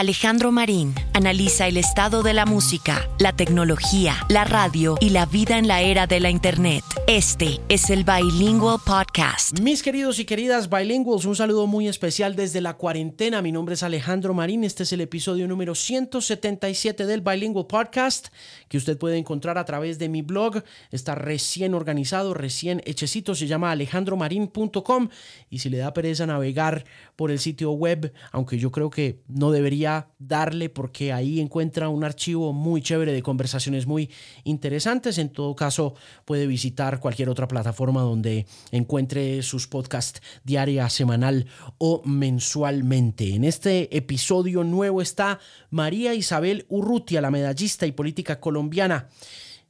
Alejandro Marín analiza el estado de la música, la tecnología, la radio y la vida en la era de la Internet. Este es el Bilingual Podcast. Mis queridos y queridas bilinguals, un saludo muy especial desde la cuarentena. Mi nombre es Alejandro Marín. Este es el episodio número 177 del Bilingual Podcast que usted puede encontrar a través de mi blog. Está recién organizado, recién hechecito. Se llama alejandromarin.com y si le da pereza navegar por el sitio web, aunque yo creo que no debería darle porque ahí encuentra un archivo muy chévere de conversaciones muy interesantes. En todo caso, puede visitar cualquier otra plataforma donde encuentre sus podcasts diaria, semanal o mensualmente. En este episodio nuevo está María Isabel Urrutia, la medallista y política colombiana.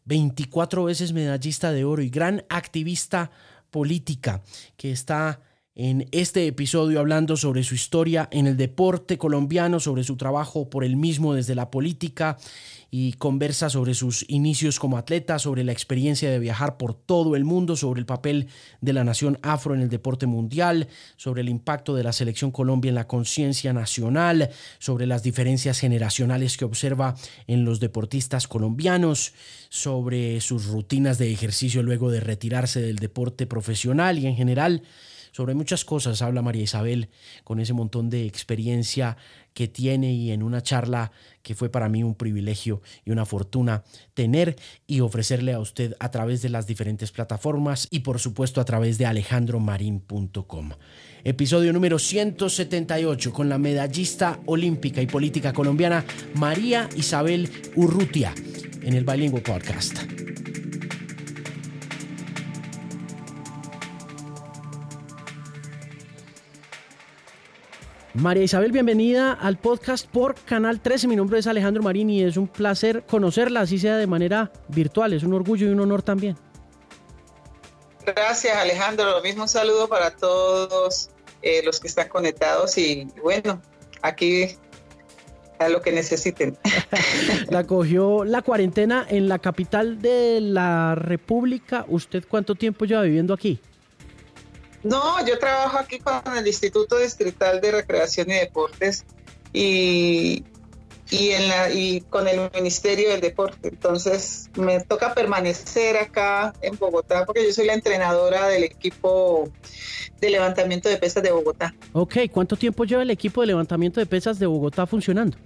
24 veces medallista de oro y gran activista política que está en este episodio hablando sobre su historia en el deporte colombiano, sobre su trabajo por el mismo desde la política y conversa sobre sus inicios como atleta, sobre la experiencia de viajar por todo el mundo, sobre el papel de la nación afro en el deporte mundial, sobre el impacto de la selección Colombia en la conciencia nacional, sobre las diferencias generacionales que observa en los deportistas colombianos, sobre sus rutinas de ejercicio luego de retirarse del deporte profesional y en general sobre muchas cosas habla María Isabel con ese montón de experiencia que tiene y en una charla que fue para mí un privilegio y una fortuna tener y ofrecerle a usted a través de las diferentes plataformas y por supuesto a través de alejandromarin.com. Episodio número 178 con la medallista olímpica y política colombiana María Isabel Urrutia en el Bilingual Podcast. María Isabel, bienvenida al podcast por Canal 13. Mi nombre es Alejandro Marín y es un placer conocerla, así sea de manera virtual. Es un orgullo y un honor también. Gracias, Alejandro. Lo mismo saludo para todos eh, los que están conectados y bueno, aquí a lo que necesiten. la cogió la cuarentena en la capital de la República. ¿Usted cuánto tiempo lleva viviendo aquí? No, yo trabajo aquí con el Instituto Distrital de Recreación y Deportes y, y, en la, y con el Ministerio del Deporte. Entonces me toca permanecer acá en Bogotá porque yo soy la entrenadora del equipo de levantamiento de pesas de Bogotá. Ok, ¿cuánto tiempo lleva el equipo de levantamiento de pesas de Bogotá funcionando?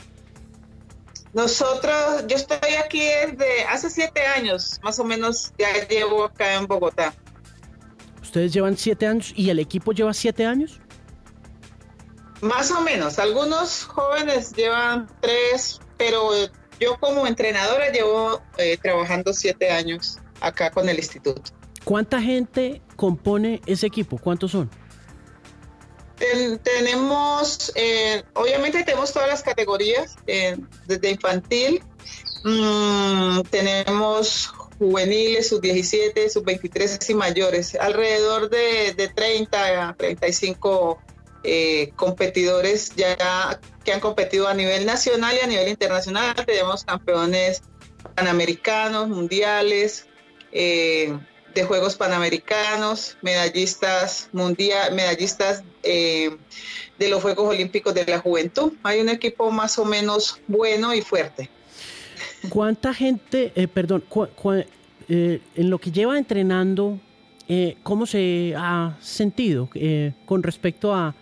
Nosotros, yo estoy aquí desde hace siete años, más o menos ya llevo acá en Bogotá. ¿Ustedes llevan siete años y el equipo lleva siete años? Más o menos. Algunos jóvenes llevan tres, pero yo como entrenadora llevo eh, trabajando siete años acá con el instituto. ¿Cuánta gente compone ese equipo? ¿Cuántos son? tenemos, eh, obviamente tenemos todas las categorías, eh, desde infantil, mm, tenemos juveniles, sub 17, sub 23 y mayores, alrededor de, de 30 a 35 eh, competidores ya que han competido a nivel nacional y a nivel internacional. Tenemos campeones panamericanos, mundiales, eh, de Juegos Panamericanos, medallistas mundial, medallistas eh, de los Juegos Olímpicos de la Juventud. Hay un equipo más o menos bueno y fuerte. ¿Cuánta gente, eh, perdón, eh, en lo que lleva entrenando, eh, cómo se ha sentido con respecto a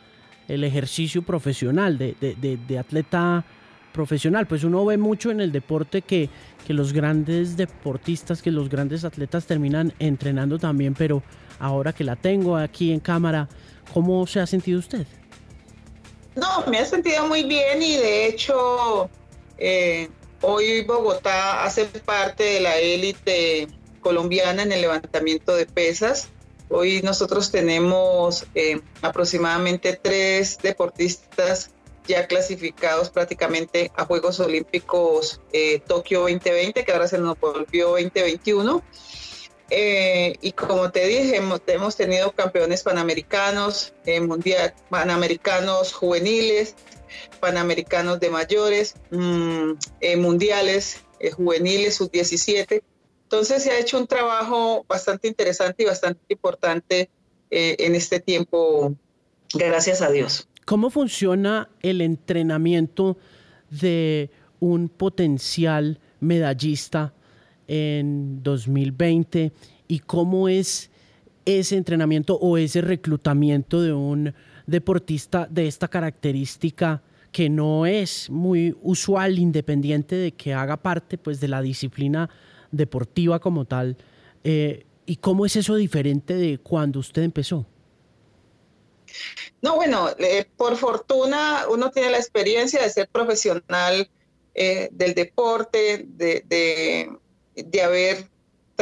el ejercicio profesional de, de, atleta profesional? Pues uno ve mucho en el deporte que, que los grandes deportistas, que los grandes atletas terminan entrenando también, pero ahora que la tengo aquí en cámara, ¿cómo se ha sentido usted? No, me ha sentido muy bien y de hecho eh, Hoy Bogotá hace parte de la élite colombiana en el levantamiento de pesas. Hoy nosotros tenemos eh, aproximadamente tres deportistas ya clasificados prácticamente a Juegos Olímpicos eh, Tokio 2020, que ahora se nos volvió 2021. Eh, y como te dije, hemos, tenido campeones panamericanos, mundial, panamericanos juveniles, panamericanos de mayores, mm, eh, mundiales eh, juveniles, sub-17. Entonces se ha hecho un trabajo bastante interesante y bastante importante eh, en este tiempo, gracias a Dios. ¿Cómo funciona el entrenamiento de un potencial medallista en 2020 y cómo es ese entrenamiento o ese reclutamiento de un deportista de esta característica que no es muy usual independiente de que haga parte pues de la disciplina deportiva como tal eh, y cómo es eso diferente de cuando usted empezó no bueno eh, por fortuna uno tiene la experiencia de ser profesional eh, del deporte de, de haber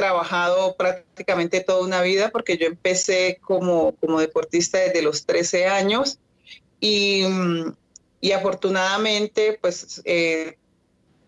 trabajado prácticamente toda una vida porque yo empecé como, como deportista desde los 13 años y, y afortunadamente pues eh,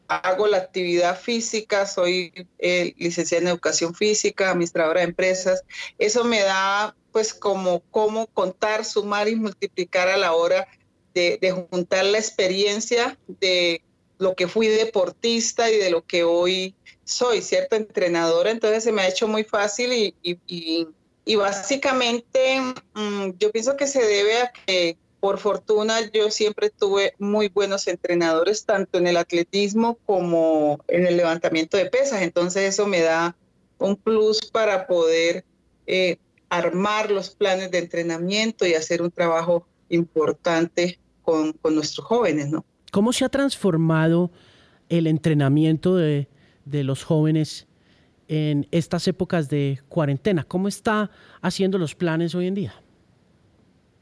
hago la actividad física, soy eh, licenciada en educación física, administradora de empresas. Eso me da pues como cómo contar, sumar y multiplicar a la hora de, de juntar la experiencia de lo que fui deportista y de lo que hoy soy, ¿cierto? Entrenadora, entonces se me ha hecho muy fácil y, básicamente mm, yo pienso que se debe a que por fortuna yo siempre tuve muy buenos entrenadores, tanto en el atletismo como en el levantamiento de pesas, entonces eso me da un plus para poder eh, armar los planes de entrenamiento y hacer un trabajo importante con, con nuestros jóvenes, ¿no? ¿Cómo se ha transformado el entrenamiento de, los jóvenes en estas épocas de cuarentena? ¿Cómo está haciendo los planes hoy en día?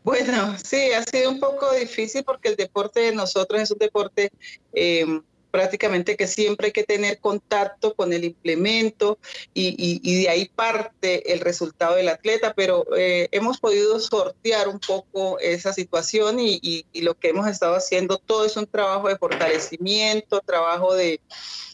Bueno, sí, ha sido un poco difícil porque el deporte de nosotros es un deporte eh, prácticamente que siempre hay que tener contacto con el implemento y, de ahí parte el resultado del atleta, pero eh, hemos podido sortear un poco esa situación y, lo que hemos estado haciendo todo es un trabajo de fortalecimiento, trabajo de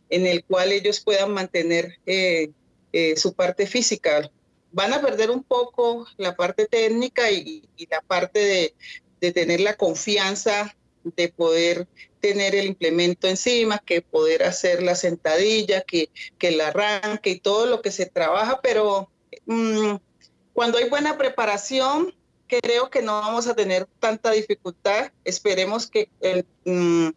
en el cual ellos puedan mantener eh, eh, su parte física. Van a perder un poco la parte técnica y, la parte de, de tener la confianza de poder tener el implemento encima, que poder hacer la sentadilla, que, que el arranque y todo lo que se trabaja, pero mm, cuando hay buena preparación, creo que no vamos a tener tanta dificultad. Esperemos que mm,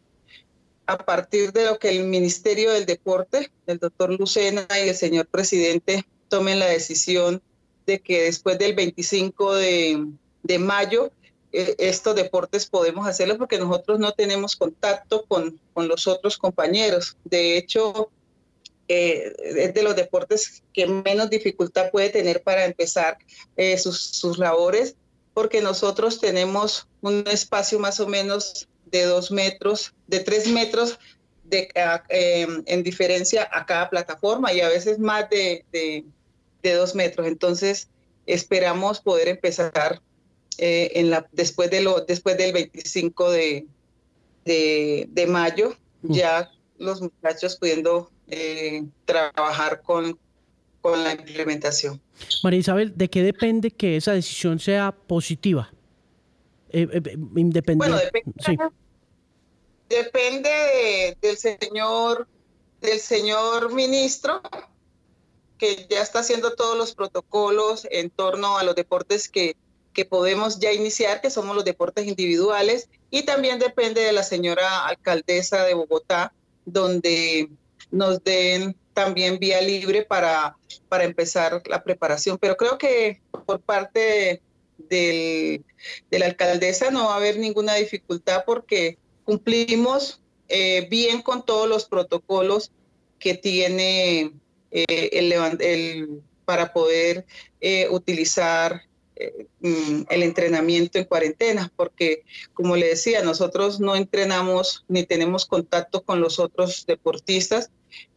a partir de lo que el Ministerio del Deporte, el doctor Lucena y el señor presidente tomen la decisión de que después del 25 de, de mayo eh, estos deportes podemos hacerlo porque nosotros no tenemos contacto con, con los otros compañeros. De hecho, eh, es de los deportes que menos dificultad puede tener para empezar eh, sus, sus, labores, porque nosotros tenemos un espacio más o menos de dos metros, de tres metros de, em, en diferencia a cada plataforma y a veces más de, de, de dos metros. Entonces, esperamos poder empezar eh, en la, después, de lo, después del 25 de, de, mayo, mm. ya los muchachos pudiendo eh, trabajar con, con la implementación. María Isabel, ¿de qué depende que esa decisión sea positiva? Eh, independiente. Bueno, depende, depende del señor del señor ministro que ya está haciendo todos los protocolos en torno a los deportes que, que podemos ya iniciar, que somos los deportes individuales, y también depende de la señora alcaldesa de Bogotá, donde nos den también vía libre para, para empezar la preparación. Pero creo que por parte de la alcaldesa no va a haber ninguna dificultad porque cumplimos eh, bien con todos los protocolos que tiene eh, el, el, para poder eh, utilizar el entrenamiento en cuarentena, porque como le decía, nosotros no entrenamos ni tenemos contacto con los otros deportistas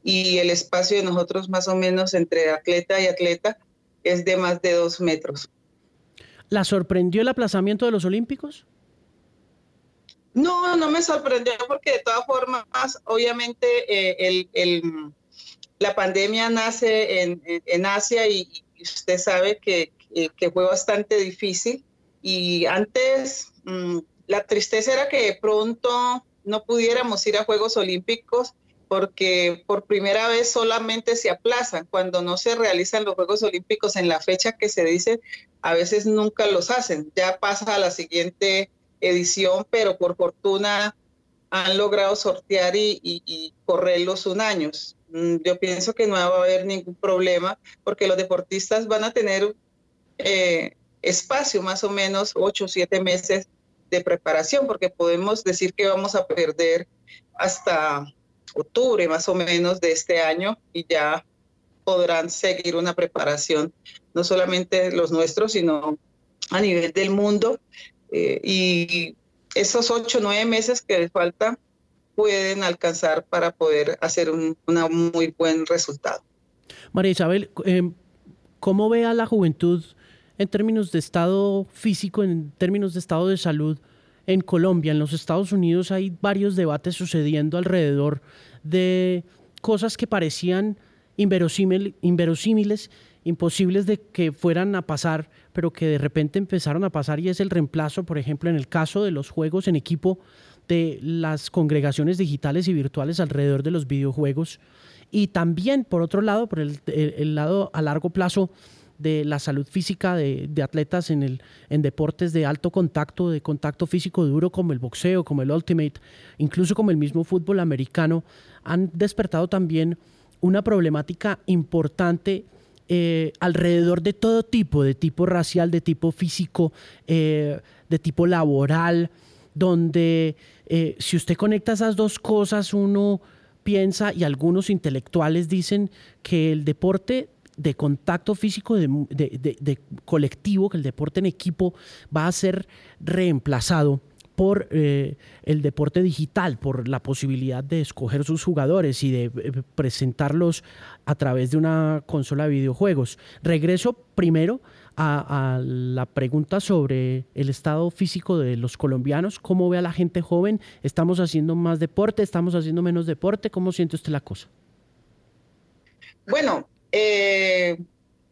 y el espacio de nosotros más o menos entre atleta y atleta es de más de dos metros. ¿La sorprendió el aplazamiento de los Olímpicos? No, no me sorprendió porque de todas formas, obviamente, eh, el, la pandemia nace en, Asia y, usted sabe que, eh, que fue bastante difícil. Y antes mm, la tristeza era que de pronto no pudiéramos ir a Juegos Olímpicos porque por primera vez solamente se aplazan. Cuando no se realizan los Juegos Olímpicos en la fecha que se dice, a veces nunca los hacen. Ya pasa a la siguiente edición, pero por fortuna han logrado sortear y, correr los un años. Mm, yo pienso que no va a haber ningún problema porque los deportistas van a tener eh, espacio, más o menos ocho o siete meses de preparación, porque podemos decir que vamos a perder hasta octubre más o menos de este año y ya podrán seguir una preparación, no solamente los nuestros, sino a nivel del mundo. Eh, y esos ocho, nueve meses que les falta pueden alcanzar para poder hacer un muy buen resultado. María Isabel, em, ¿cómo ve a la juventud en términos de estado físico, en términos de estado de salud en Colombia? En los Estados Unidos hay varios debates sucediendo alrededor de cosas que parecían inverosímiles, imposibles de que fueran a pasar, pero que de repente empezaron a pasar y es el reemplazo, por ejemplo, en el caso de los juegos en equipo de las congregaciones digitales y virtuales alrededor de los videojuegos y también, por otro lado, por el, lado a largo plazo de la salud física de, atletas en, el, en deportes de alto contacto, de contacto físico duro como el boxeo, como el ultimate, incluso como el mismo fútbol americano, han despertado también una problemática importante eh, alrededor de todo tipo, de tipo racial, de tipo físico, eh, de tipo laboral, donde eh, si usted conecta esas dos cosas, uno piensa y algunos intelectuales dicen que el deporte de contacto físico, de, colectivo, que el deporte en equipo va a ser reemplazado por eh, el deporte digital, por la posibilidad de escoger sus jugadores y de eh, presentarlos a través de una consola de videojuegos. Regreso primero a, la pregunta sobre el estado físico de los colombianos, cómo ve a la gente joven, estamos haciendo más deporte, estamos haciendo menos deporte, ¿cómo siente usted la cosa? Bueno, eh,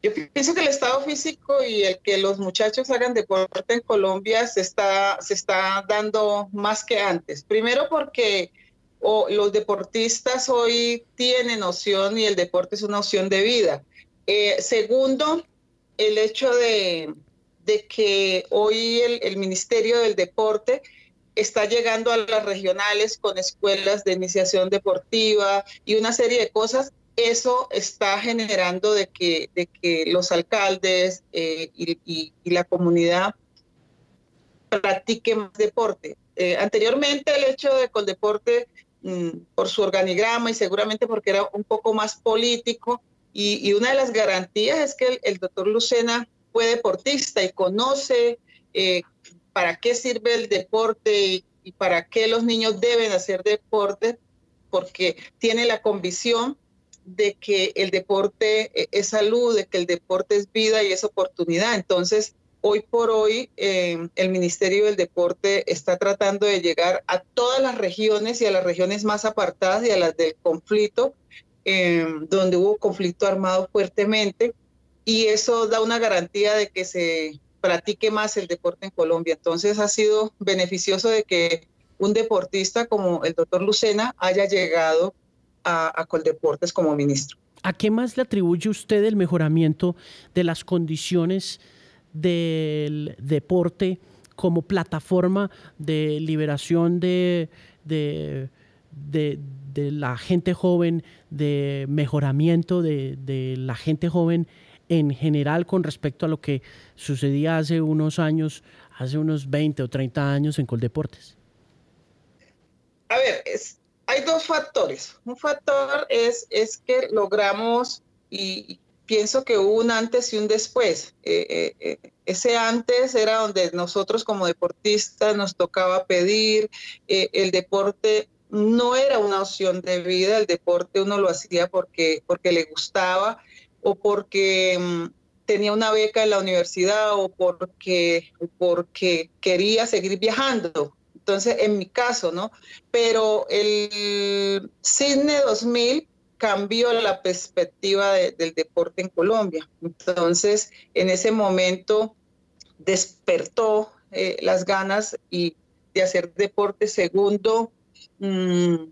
yo pienso que el estado físico y el que los muchachos hagan deporte en Colombia se está, se está dando más que antes. Primero porque los deportistas hoy tienen opción y el deporte es una opción de vida. Eh, segundo, el hecho de, que hoy el, Ministerio del Deporte está llegando a las regionales con escuelas de iniciación deportiva y una serie de cosas, eso está generando de que, de que los alcaldes eh, y, la comunidad practiquen más deporte. Eh, anteriormente el hecho de con deporte, mm, por su organigrama y seguramente porque era un poco más político, y, una de las garantías es que el, doctor Lucena fue deportista y conoce eh, para qué sirve el deporte y, para qué los niños deben hacer deporte, porque tiene la convicción de que el deporte eh, es salud, de que el deporte es vida y es oportunidad. Entonces, hoy por hoy, eh, el Ministerio del Deporte está tratando de llegar a todas las regiones y a las regiones más apartadas y a las del conflicto Em, donde hubo conflicto armado fuertemente y eso da una garantía de que se practique más el deporte en Colombia. Entonces ha sido beneficioso de que un deportista como el doctor Lucena haya llegado a, a Coldeportes como ministro. ¿A qué más le atribuye usted el mejoramiento de las condiciones del deporte como plataforma de liberación de, de de la gente joven, de mejoramiento de, la gente joven en general con respecto a lo que sucedía hace unos años, hace unos 20 o 30 años en Coldeportes? A ver, hay dos factores. Un factor es, es que logramos, y pienso que hubo un antes y un después. Eh, eh, eh, ese antes era donde nosotros como deportistas nos tocaba pedir, el deporte no era una opción de vida, el deporte uno lo hacía porque, porque le gustaba o porque mm, tenía una beca en la universidad o porque, porque quería seguir viajando. Entonces, en mi caso, ¿no? Pero el Sydney 2000 cambió la perspectiva del deporte en Colombia. Entonces, en ese momento despertó eh, las ganas y de hacer deporte. Segundo, Mm,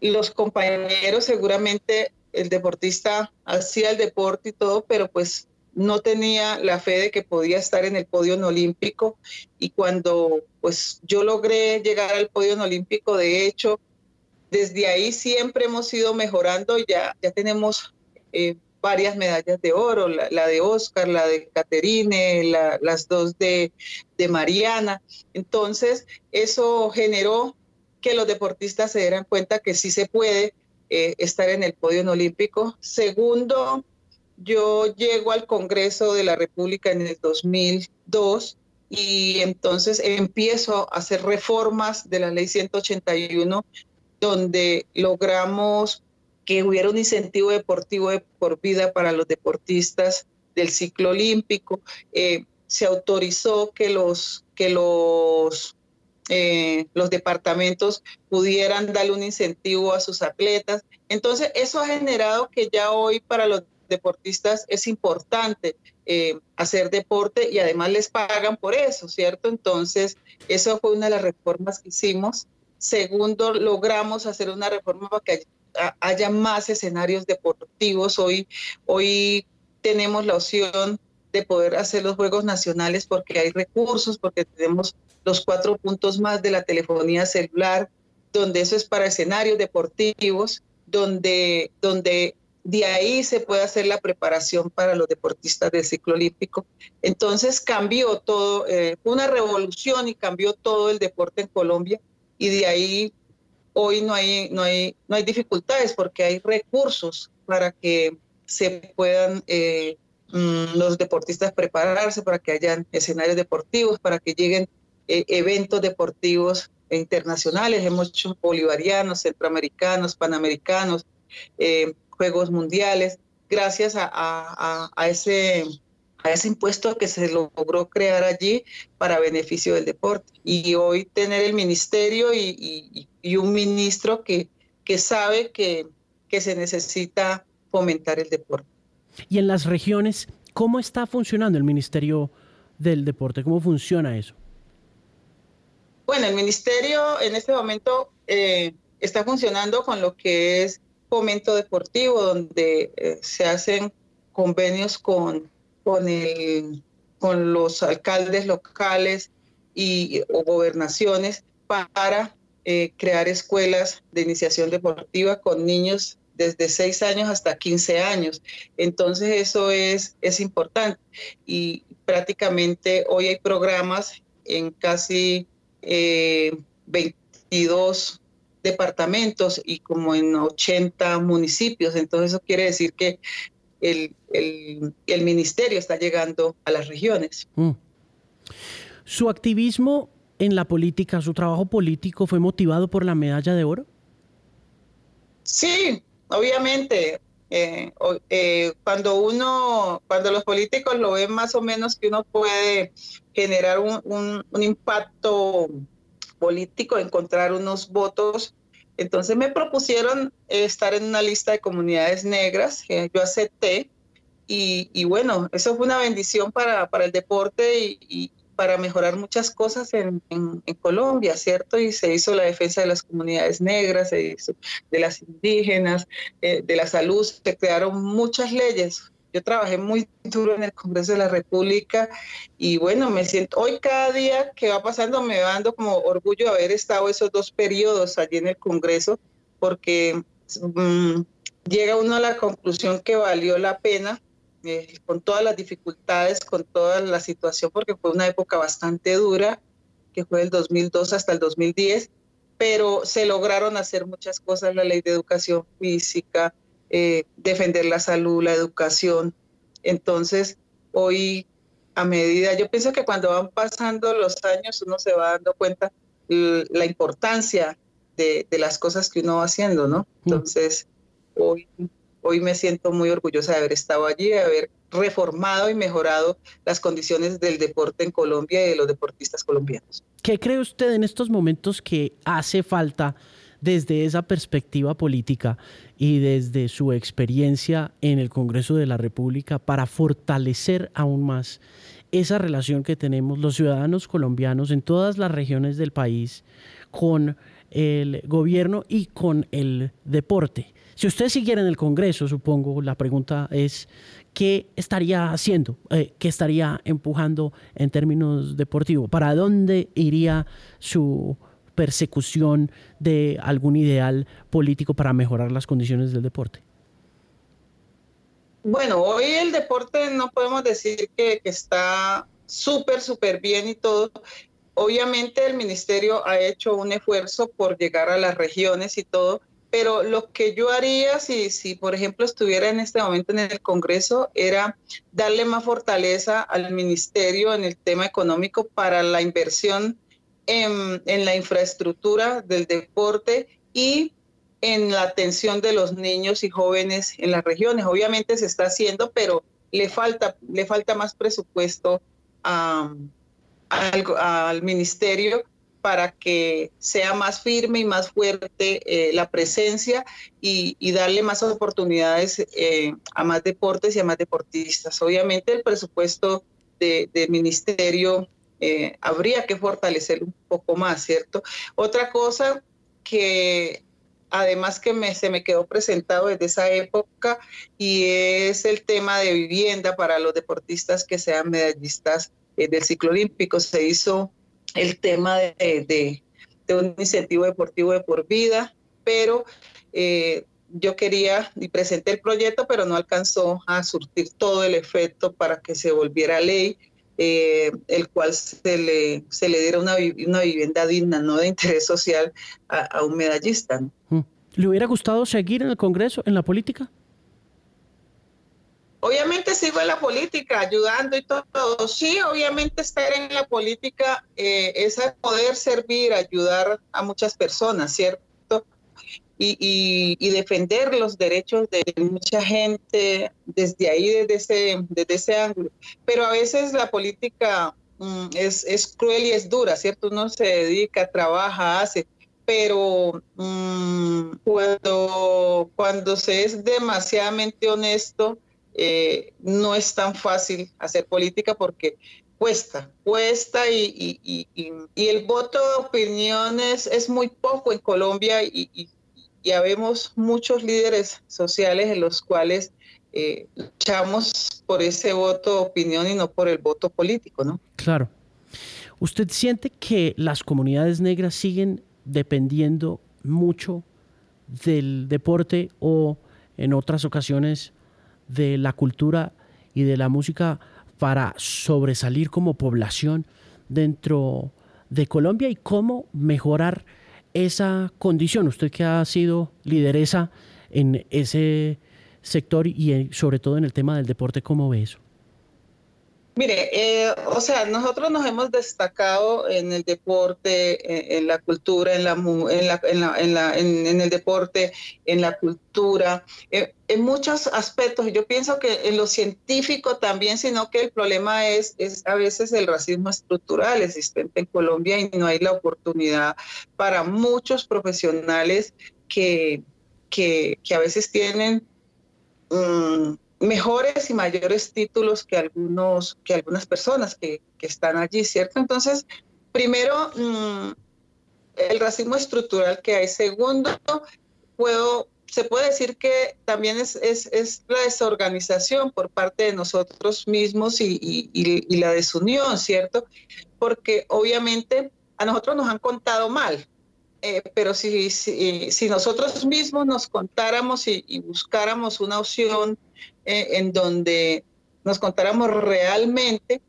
los compañeros seguramente el deportista hacía el deporte y todo, pero pues no tenía la fe de que podía estar en el podio olímpico y cuando pues yo logré llegar al podio olímpico, de hecho, desde ahí siempre hemos ido mejorando, ya, ya tenemos eh, varias medallas de oro, la, de Oscar, la de Caterine, las dos de, de Mariana. Entonces, eso generó que los deportistas se dieran cuenta que sí se puede eh, estar en el podio olímpico. Segundo, yo llego al Congreso de la República en el 2002 y entonces empiezo a hacer reformas de la ley 181 donde logramos que hubiera un incentivo deportivo de por vida para los deportistas del ciclo olímpico. Eh, se autorizó que los, que los, eh, los departamentos pudieran darle un incentivo a sus atletas. Entonces, eso ha generado que ya hoy para los deportistas es importante eh, hacer deporte y además les pagan por eso, ¿cierto? Entonces, eso fue una de las reformas que hicimos. Segundo, logramos hacer una reforma para que haya más escenarios deportivos. Hoy, hoy tenemos la opción de poder hacer los Juegos Nacionales porque hay recursos, porque tenemos los cuatro puntos más de la telefonía celular, donde eso es para escenarios deportivos, donde, donde de ahí se puede hacer la preparación para los deportistas del ciclo olímpico. Entonces cambió todo, eh, fue una revolución y cambió todo el deporte en Colombia y de ahí hoy no hay, no hay, no hay dificultades porque hay recursos para que se puedan eh, mm, los deportistas prepararse, para que hayan escenarios deportivos, para que lleguen eh, eventos deportivos internacionales. Hemos hecho bolivarianos, centroamericanos, panamericanos, eh, Juegos Mundiales, gracias a, ese a ese impuesto que se logró crear allí para beneficio del deporte. Y hoy tener el ministerio y, un ministro que, que sabe que, que se necesita fomentar el deporte. Y en las regiones, ¿cómo está funcionando el Ministerio del Deporte? ¿Cómo funciona eso? Bueno, el ministerio en este momento eh, está funcionando con lo que es fomento deportivo, donde eh, se hacen convenios con con, el, con los alcaldes locales y, o gobernaciones para eh, crear escuelas de iniciación deportiva con niños desde 6 años hasta 15 años. Entonces eso es, es importante y prácticamente hoy hay programas en casi 22 eh, departamentos y como en 80 municipios. Entonces eso quiere decir que el, el, ministerio está llegando a las regiones. Mm. ¿Su activismo en la política, su trabajo político fue motivado por la medalla de oro? Sí, obviamente. Eh, eh, cuando uno, cuando los políticos lo ven más o menos que uno puede generar un, un impacto político, encontrar unos votos entonces me propusieron estar en una lista de comunidades negras, que yo acepté, y, bueno, eso fue una bendición para, para el deporte y, para mejorar muchas cosas en, Colombia, ¿cierto? Y se hizo la defensa de las comunidades negras, se hizo de las indígenas, eh, de la salud, se crearon muchas leyes yo trabajé muy duro en el Congreso de la República y bueno, me siento, hoy cada día que va pasando me va dando como orgullo haber estado esos dos periodos allí en el Congreso porque mm, llega uno a la conclusión que valió la pena eh, con todas las dificultades, con toda la situación, porque fue una época bastante dura, que fue del 2002 hasta el 2010, pero se lograron hacer muchas cosas, la ley de educación física, eh, defender la salud, la educación. Entonces, hoy, a medida, yo pienso que cuando van pasando los años, uno se va dando cuenta la importancia de, las cosas que uno va haciendo, ¿no? Mm. Entonces, hoy, hoy me siento muy orgullosa de haber estado allí, de haber reformado y mejorado las condiciones del deporte en Colombia y de los deportistas colombianos. ¿Qué cree usted en estos momentos que hace falta desde esa perspectiva política y desde su experiencia en el Congreso de la República para fortalecer aún más esa relación que tenemos los ciudadanos colombianos en todas las regiones del país con el gobierno y con el deporte. Si usted siguiera en el Congreso, supongo, la pregunta es, ¿qué estaría haciendo? Eh, ¿Qué estaría empujando en términos deportivos? ¿Para dónde iría su persecución de algún ideal político para mejorar las condiciones del deporte? Bueno, hoy el deporte no podemos decir que, está súper, súper bien y todo. Obviamente el ministerio ha hecho un esfuerzo por llegar a las regiones y todo, pero lo que yo haría si, si, por ejemplo, estuviera en este momento en el Congreso era darle más fortaleza al ministerio en el tema económico para la inversión en, en la infraestructura del deporte y en la atención de los niños y jóvenes en las regiones. Obviamente se está haciendo, pero le falta, le falta más presupuesto al, ministerio para que sea más firme y más fuerte eh, la presencia y, darle más oportunidades eh, a más deportes y a más deportistas. Obviamente el presupuesto del ministerio eh, habría que fortalecer un poco más, ¿cierto? Otra cosa que además que me, se me quedó presentado desde esa época y es el tema de vivienda para los deportistas que sean medallistas eh, del ciclo olímpico. Se hizo el tema de, un incentivo deportivo de por vida, pero eh, yo quería y presenté el proyecto, pero no alcanzó a surtir todo el efecto para que se volviera ley. Eh, el cual se le, se le diera una, una vivienda digna, no de interés social, a, un medallista. Mm. ¿Le hubiera gustado seguir en el Congreso, en la política? Obviamente sigo en la política, ayudando y todo. Sí, obviamente estar en la política eh, es poder servir, ayudar a muchas personas, ¿cierto? Y, defender los derechos de mucha gente desde ahí, desde ese, desde ese ángulo. Pero a veces la política mm, es, cruel y es dura, ¿cierto? Uno se dedica, trabaja, hace, pero mm, cuando, cuando se es demasiadamente honesto, eh, no es tan fácil hacer política porque cuesta, cuesta y, y, y, el voto de opiniones es muy poco en Colombia y, ya vemos muchos líderes sociales en los cuales eh, luchamos por ese voto de opinión y no por el voto político, ¿no? Claro. ¿Usted siente que las comunidades negras siguen dependiendo mucho del deporte o en otras ocasiones de la cultura y de la música para sobresalir como población dentro de Colombia y cómo mejorar esa condición. Usted que ha sido lideresa en ese sector y sobre todo en el tema del deporte, ¿cómo ve eso? Mire, eh, o sea, nosotros nos hemos destacado en el deporte, en, la cultura, en, la, en, la, en, el deporte, en la cultura, eh, en muchos aspectos. Yo pienso que en lo científico también, sino que el problema es, es a veces el racismo estructural existente en Colombia y no hay la oportunidad para muchos profesionales que, que, que a veces tienen... Mm, mejores y mayores títulos que algunos, que algunas personas que, están allí, ¿cierto? Entonces, primero, mm, el racismo estructural que hay. Segundo, puedo, se puede decir que también es, es, la desorganización por parte de nosotros mismos y, y, la desunión, ¿cierto? Porque obviamente a nosotros nos han contado mal, eh, pero si, si, si, nosotros mismos nos contáramos y, buscáramos una opción eh, en donde nos contáramos realmente,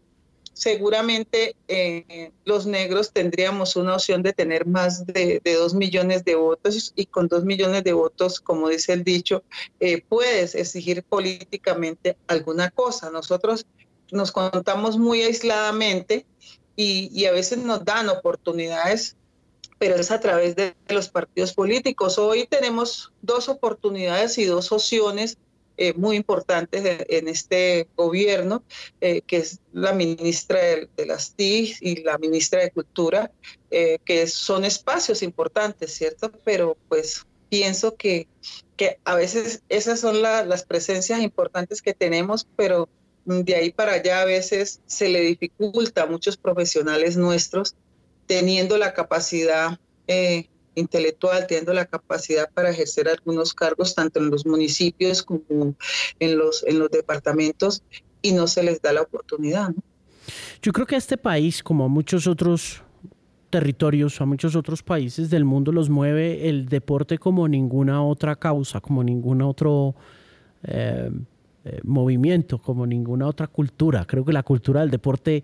seguramente eh, los negros tendríamos una opción de tener más de, dos millones de votos y con dos millones de votos, como dice el dicho, eh, puedes exigir políticamente alguna cosa. Nosotros nos contamos muy aisladamente y, y a veces nos dan oportunidades pero es a través de los partidos políticos. Hoy tenemos dos oportunidades y dos opciones eh, muy importantes en este gobierno, eh, que es la ministra de, las TIC y la ministra de Cultura, eh, que son espacios importantes, ¿cierto? Pero pues pienso que, que a veces esas son las presencias importantes que tenemos, pero de ahí para allá a veces se le dificulta a muchos profesionales nuestros teniendo la capacidad intelectual, teniendo la capacidad para ejercer algunos cargos tanto en los municipios como en los, en los departamentos y no se les da la oportunidad. Yo creo que a este país, como a muchos otros territorios, a muchos otros países del mundo, los mueve el deporte como ninguna otra causa, como ningún otro eh, eh, movimiento, como ninguna otra cultura. Creo que la cultura del deporte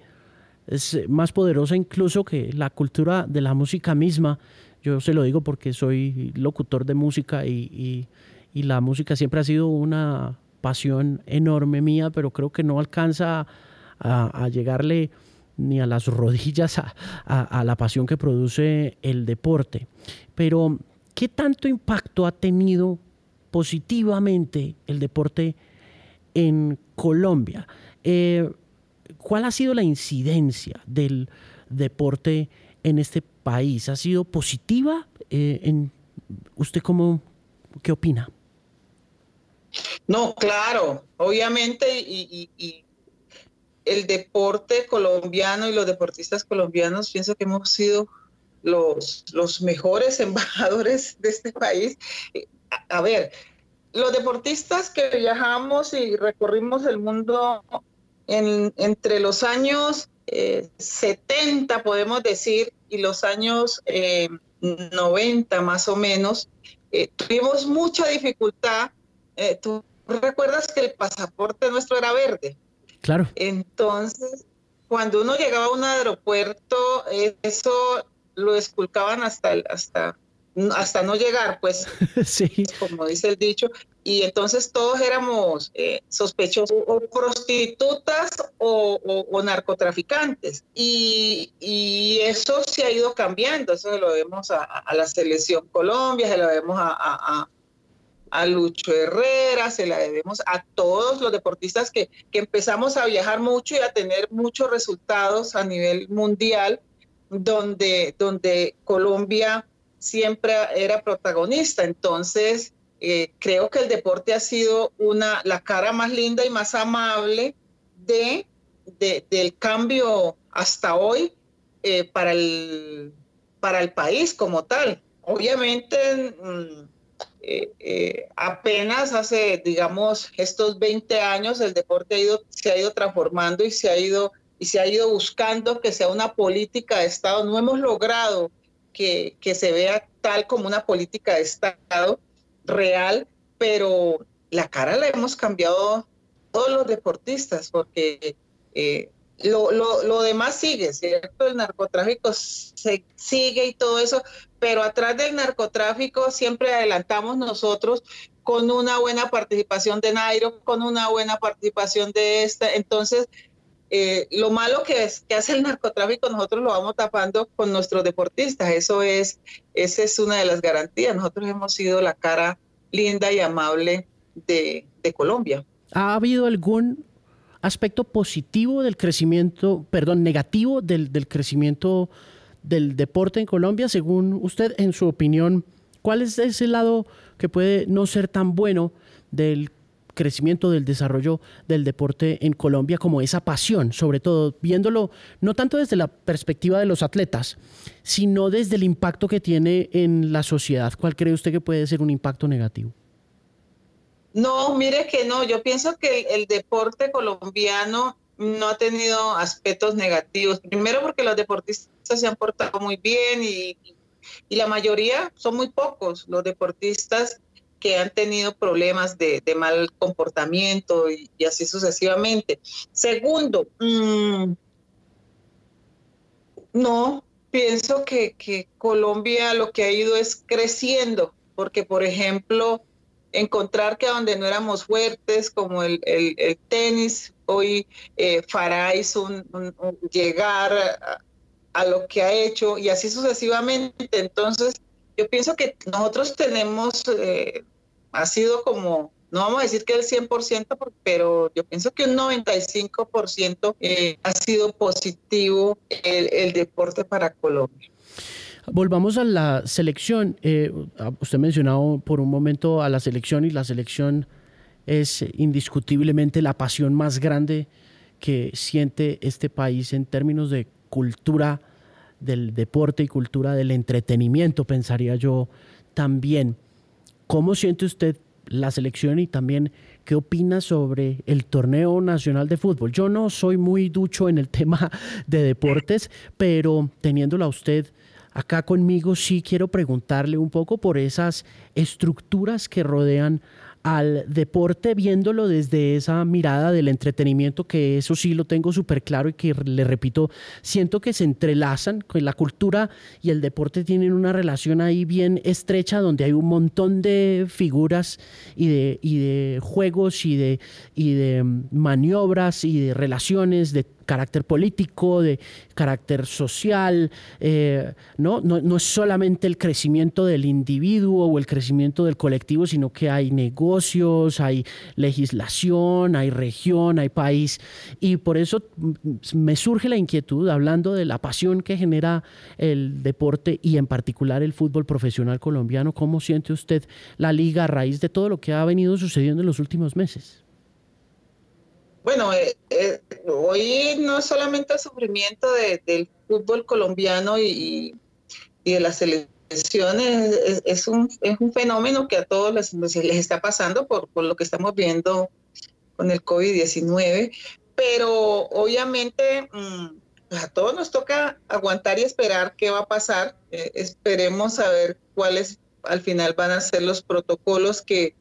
es más poderosa incluso que la cultura de la música misma. Yo se lo digo porque soy locutor de música y, la música siempre ha sido una pasión enorme mía, pero creo que no alcanza a, llegarle ni a las rodillas a, la pasión que produce el deporte. Pero, ¿qué tanto impacto ha tenido positivamente el deporte en Colombia? Eh, ¿Cuál ha sido la incidencia del deporte en este país? ¿Ha sido positiva? Eh, ¿Usted cómo, qué opina? No, claro, obviamente, y, el deporte colombiano y los deportistas colombianos, pienso que hemos sido los, los mejores embajadores de este país. Eh, a ver, los deportistas que viajamos y recorrimos el mundo entre los años 70, eh, podemos decir, y los años 90 eh, más o menos, eh, tuvimos mucha dificultad. Tú recuerdas que el pasaporte nuestro era verde. Claro. Entonces, cuando uno llegaba a un aeropuerto, eso lo esculcaban hasta, hasta hasta no llegar, pues, sí. como dice el dicho, y entonces todos éramos eh, sospechosos o prostitutas o, narcotraficantes. Y, eso se ha ido cambiando, eso se lo vemos a, la selección Colombia, se lo vemos a, a, Lucho Herrera, se la debemos a todos los deportistas que, que empezamos a viajar mucho y a tener muchos resultados a nivel mundial, donde, donde Colombia siempre era protagonista. Entonces, eh, creo que el deporte ha sido una, la cara más linda y más amable de, del cambio hasta hoy eh, para, el, para el país como tal. Obviamente, mm, eh, apenas hace, digamos, estos 20 años el deporte ha ido, se ha ido transformando y se ha ido, y se ha ido buscando que sea una política de Estado. No hemos logrado que, se vea tal como una política de Estado real, pero la cara la hemos cambiado todos los deportistas, porque eh, lo, demás sigue, ¿cierto? El narcotráfico se sigue y todo eso, pero atrás del narcotráfico siempre adelantamos nosotros con una buena participación de Nairo, con una buena participación de esta. Entonces, eh, lo malo que, es, que hace el narcotráfico nosotros lo vamos tapando con nuestros deportistas. Eso es, esa es una de las garantías. Nosotros hemos sido la cara linda y amable de, Colombia. ¿Ha habido algún aspecto positivo del crecimiento, perdón, negativo del, del crecimiento del deporte en Colombia? Según usted, en su opinión, ¿cuál es ese lado que puede no ser tan bueno del crecimiento del desarrollo del deporte en Colombia como esa pasión, sobre todo viéndolo no tanto desde la perspectiva de los atletas, sino desde el impacto que tiene en la sociedad. ¿Cuál cree usted que puede ser un impacto negativo? No, mire que no, yo pienso que el, deporte colombiano no ha tenido aspectos negativos. Primero porque los deportistas se han portado muy bien y, y la mayoría son muy pocos los deportistas que han tenido problemas de, mal comportamiento y, así sucesivamente. Segundo, mm, no, pienso que, Colombia lo que ha ido es creciendo, porque por ejemplo, encontrar que donde no éramos fuertes, como el, tenis, hoy eh, un, llegar a, lo que ha hecho y así sucesivamente. Entonces, yo pienso que nosotros tenemos, eh, ha sido como, no vamos a decir que el 100%, pero yo pienso que un 95% eh, ha sido positivo el, deporte para Colombia. Volvamos a la selección. Eh, usted mencionado por un momento a la selección y la selección es indiscutiblemente la pasión más grande que siente este país en términos de cultura del deporte y cultura del entretenimiento, pensaría yo también. ¿Cómo siente usted la selección y también qué opina sobre el torneo nacional de fútbol? Yo no soy muy ducho en el tema de deportes, pero teniéndola usted acá conmigo, sí quiero preguntarle un poco por esas estructuras que rodean al deporte viéndolo desde esa mirada del entretenimiento, que eso sí lo tengo súper claro y que le repito, siento que se entrelazan, que la cultura y el deporte tienen una relación ahí bien estrecha donde hay un montón de figuras y de, y de juegos y de, y de maniobras y de relaciones, de carácter político, de carácter social, eh, ¿no? ¿no? es solamente el crecimiento del individuo o el crecimiento del colectivo, sino que hay negocios, hay legislación, hay región, hay país. Y por eso me surge la inquietud, hablando de la pasión que genera el deporte y en particular el fútbol profesional colombiano, ¿cómo siente usted la liga a raíz de todo lo que ha venido sucediendo en los últimos meses? Bueno, eh, eh, hoy no es solamente el sufrimiento del fútbol colombiano y, de las selecciones, es, un, es un fenómeno que a todos les, está pasando por, lo que estamos viendo con el COVID-19, pero obviamente mm, a todos nos toca aguantar y esperar qué va a pasar. Eh, esperemos saber cuáles al final van a ser los protocolos que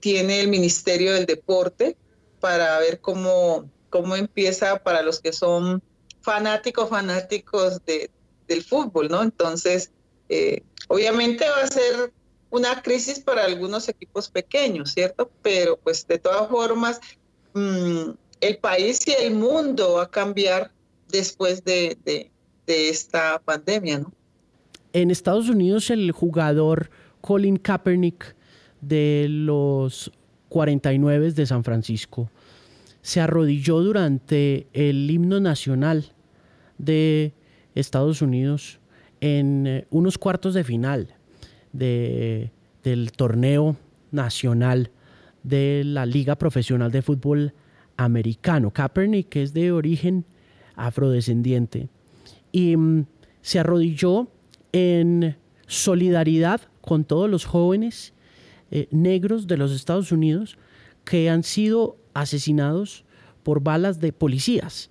tiene el Ministerio del Deporte para ver cómo, cómo empieza para los que son fanáticos, fanáticos de, del fútbol, ¿no? Entonces, eh, obviamente va a ser una crisis para algunos equipos pequeños, ¿cierto? Pero pues de todas formas, mm, el país y el mundo va a cambiar después de, de, de, esta pandemia, ¿no? En Estados Unidos el jugador Colin Kaepernick de los 49 de San Francisco, se arrodilló durante el himno nacional de Estados Unidos en eh, unos cuartos de final de, del torneo nacional de la Liga Profesional de Fútbol Americano. Kaepernick es de origen afrodescendiente y mm, se arrodilló en solidaridad con todos los jóvenes eh, negros de los Estados Unidos que han sido asesinados por balas de policías.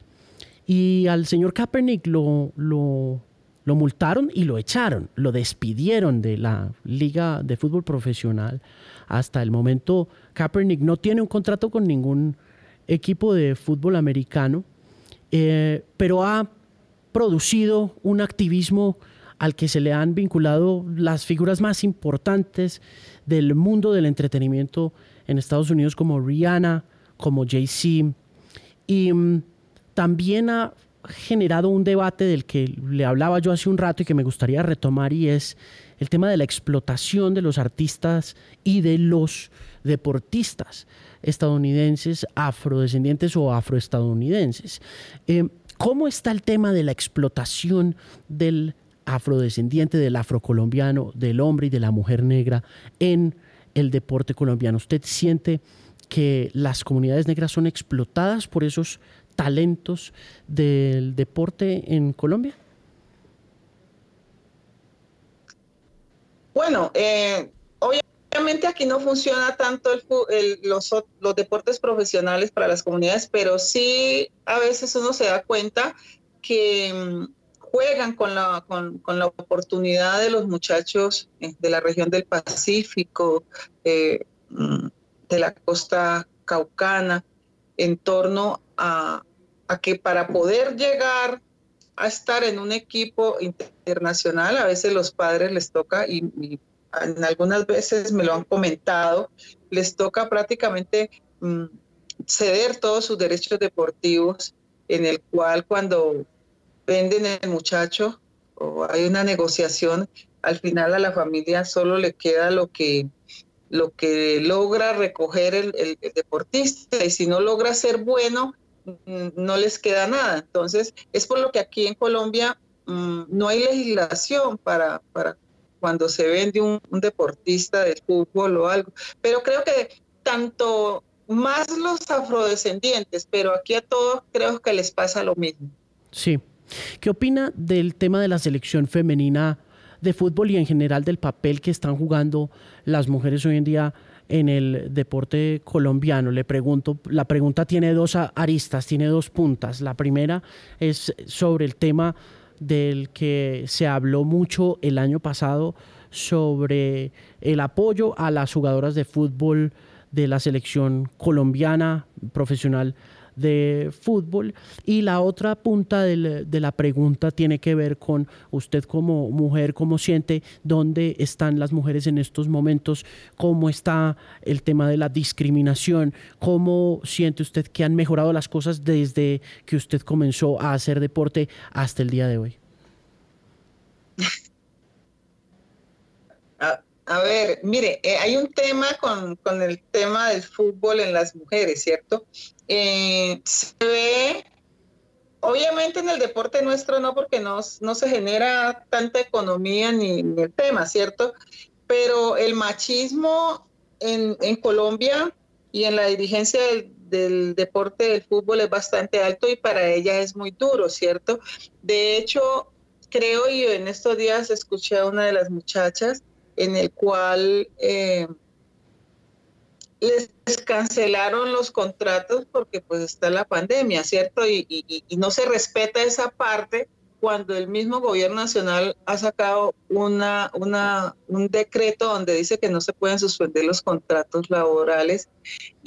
Y al señor Kaepernick lo, lo, multaron y lo echaron, lo despidieron de la liga de fútbol profesional. Hasta el momento Kaepernick no tiene un contrato con ningún equipo de fútbol americano, eh, pero ha producido un activismo al que se le han vinculado las figuras más importantes del mundo del entretenimiento en Estados Unidos como Rihanna, como Jay-Z. Y mm, también ha generado un debate del que le hablaba yo hace un rato y que me gustaría retomar y es el tema de la explotación de los artistas y de los deportistas estadounidenses, afrodescendientes o afroestadounidenses. Eh, ¿Cómo está el tema de la explotación del afrodescendiente, del afrocolombiano, del hombre y de la mujer negra en el deporte colombiano? ¿Usted siente que las comunidades negras son explotadas por esos talentos del deporte en Colombia? Bueno, eh, obviamente aquí no funciona tanto los, los, deportes profesionales para las comunidades, pero sí a veces uno se da cuenta que mm, juegan con la, con, la oportunidad de los muchachos eh, de la región del Pacífico, eh, mm, de la costa caucana, en torno a, que para poder llegar a estar en un equipo internacional, a veces los padres les toca, y, en algunas veces me lo han comentado, les toca prácticamente mm, ceder todos sus derechos deportivos, en el cual cuando venden el muchacho o hay una negociación, al final a la familia solo le queda lo que lo que logra recoger el, deportista y si no logra ser bueno mm, no les queda nada. Entonces es por lo que aquí en Colombia mm, no hay legislación para, para cuando se vende un, un, deportista de fútbol o algo. Pero creo que tanto más los afrodescendientes pero aquí a todos creo que les pasa lo mismo. Sí ¿Qué opina del tema de la selección femenina de fútbol y en general del papel que están jugando las mujeres hoy en día en el deporte colombiano? Le pregunto, la pregunta tiene dos aristas, tiene dos puntas. La primera es sobre el tema del que se habló mucho el año pasado sobre el apoyo a las jugadoras de fútbol de la selección colombiana profesional de fútbol. Y la otra punta de la pregunta tiene que ver con usted como mujer, cómo siente, dónde están las mujeres en estos momentos, cómo está el tema de la discriminación, cómo siente usted que han mejorado las cosas desde que usted comenzó a hacer deporte hasta el día de hoy. A ver, mire, eh, hay un tema con, el tema del fútbol en las mujeres, ¿cierto? Eh, se ve, obviamente en el deporte nuestro no, porque no, no se genera tanta economía ni, el tema, ¿cierto? Pero el machismo en, Colombia y en la dirigencia del, del deporte del fútbol es bastante alto y para ella es muy duro, ¿cierto? De hecho, creo y en estos días escuché a una de las muchachas en el cual eh, les cancelaron los contratos porque pues está la pandemia, ¿cierto? y, no se respeta esa parte cuando el mismo gobierno nacional ha sacado una, una, un decreto donde dice que no se pueden suspender los contratos laborales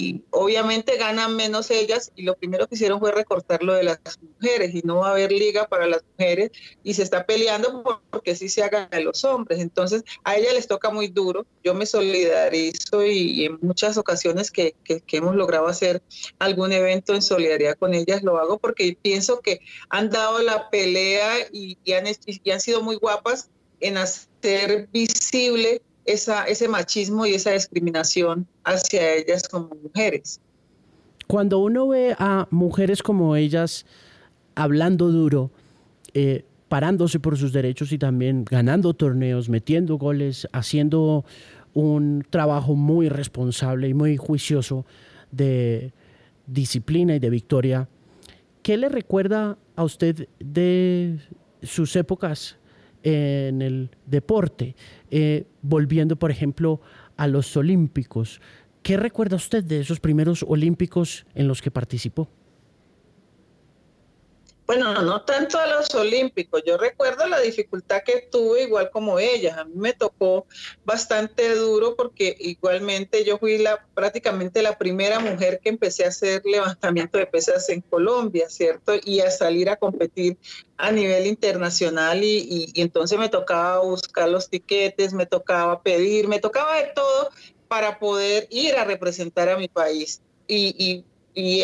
y obviamente ganan menos ellas y lo primero que hicieron fue recortar lo de las mujeres y no va a haber liga para las mujeres y se está peleando porque sí se haga de los hombres. Entonces a ella les toca muy duro. Yo me solidarizo y, en muchas ocasiones que, que, hemos logrado hacer algún evento en solidaridad con ellas lo hago porque pienso que han dado la pelea y, han, y han sido muy guapas en hacer visible esa, ese machismo y esa discriminación hacia ellas como mujeres. Cuando uno ve a mujeres como ellas hablando duro, eh, parándose por sus derechos y también ganando torneos, metiendo goles, haciendo un trabajo muy responsable y muy juicioso de disciplina y de victoria, ¿qué le recuerda a usted de sus épocas en el deporte, eh, volviendo por ejemplo a los Olímpicos. ¿Qué recuerda usted de esos primeros Olímpicos en los que participó? Bueno, no tanto a los olímpicos. Yo recuerdo la dificultad que tuve igual como ellas. A mí me tocó bastante duro porque igualmente yo fui la prácticamente la primera mujer que empecé a hacer levantamiento de pesas en Colombia, ¿cierto? Y a salir a competir a nivel internacional y, entonces me tocaba buscar los tiquetes, me tocaba pedir, me tocaba de todo para poder ir a representar a mi país. y, y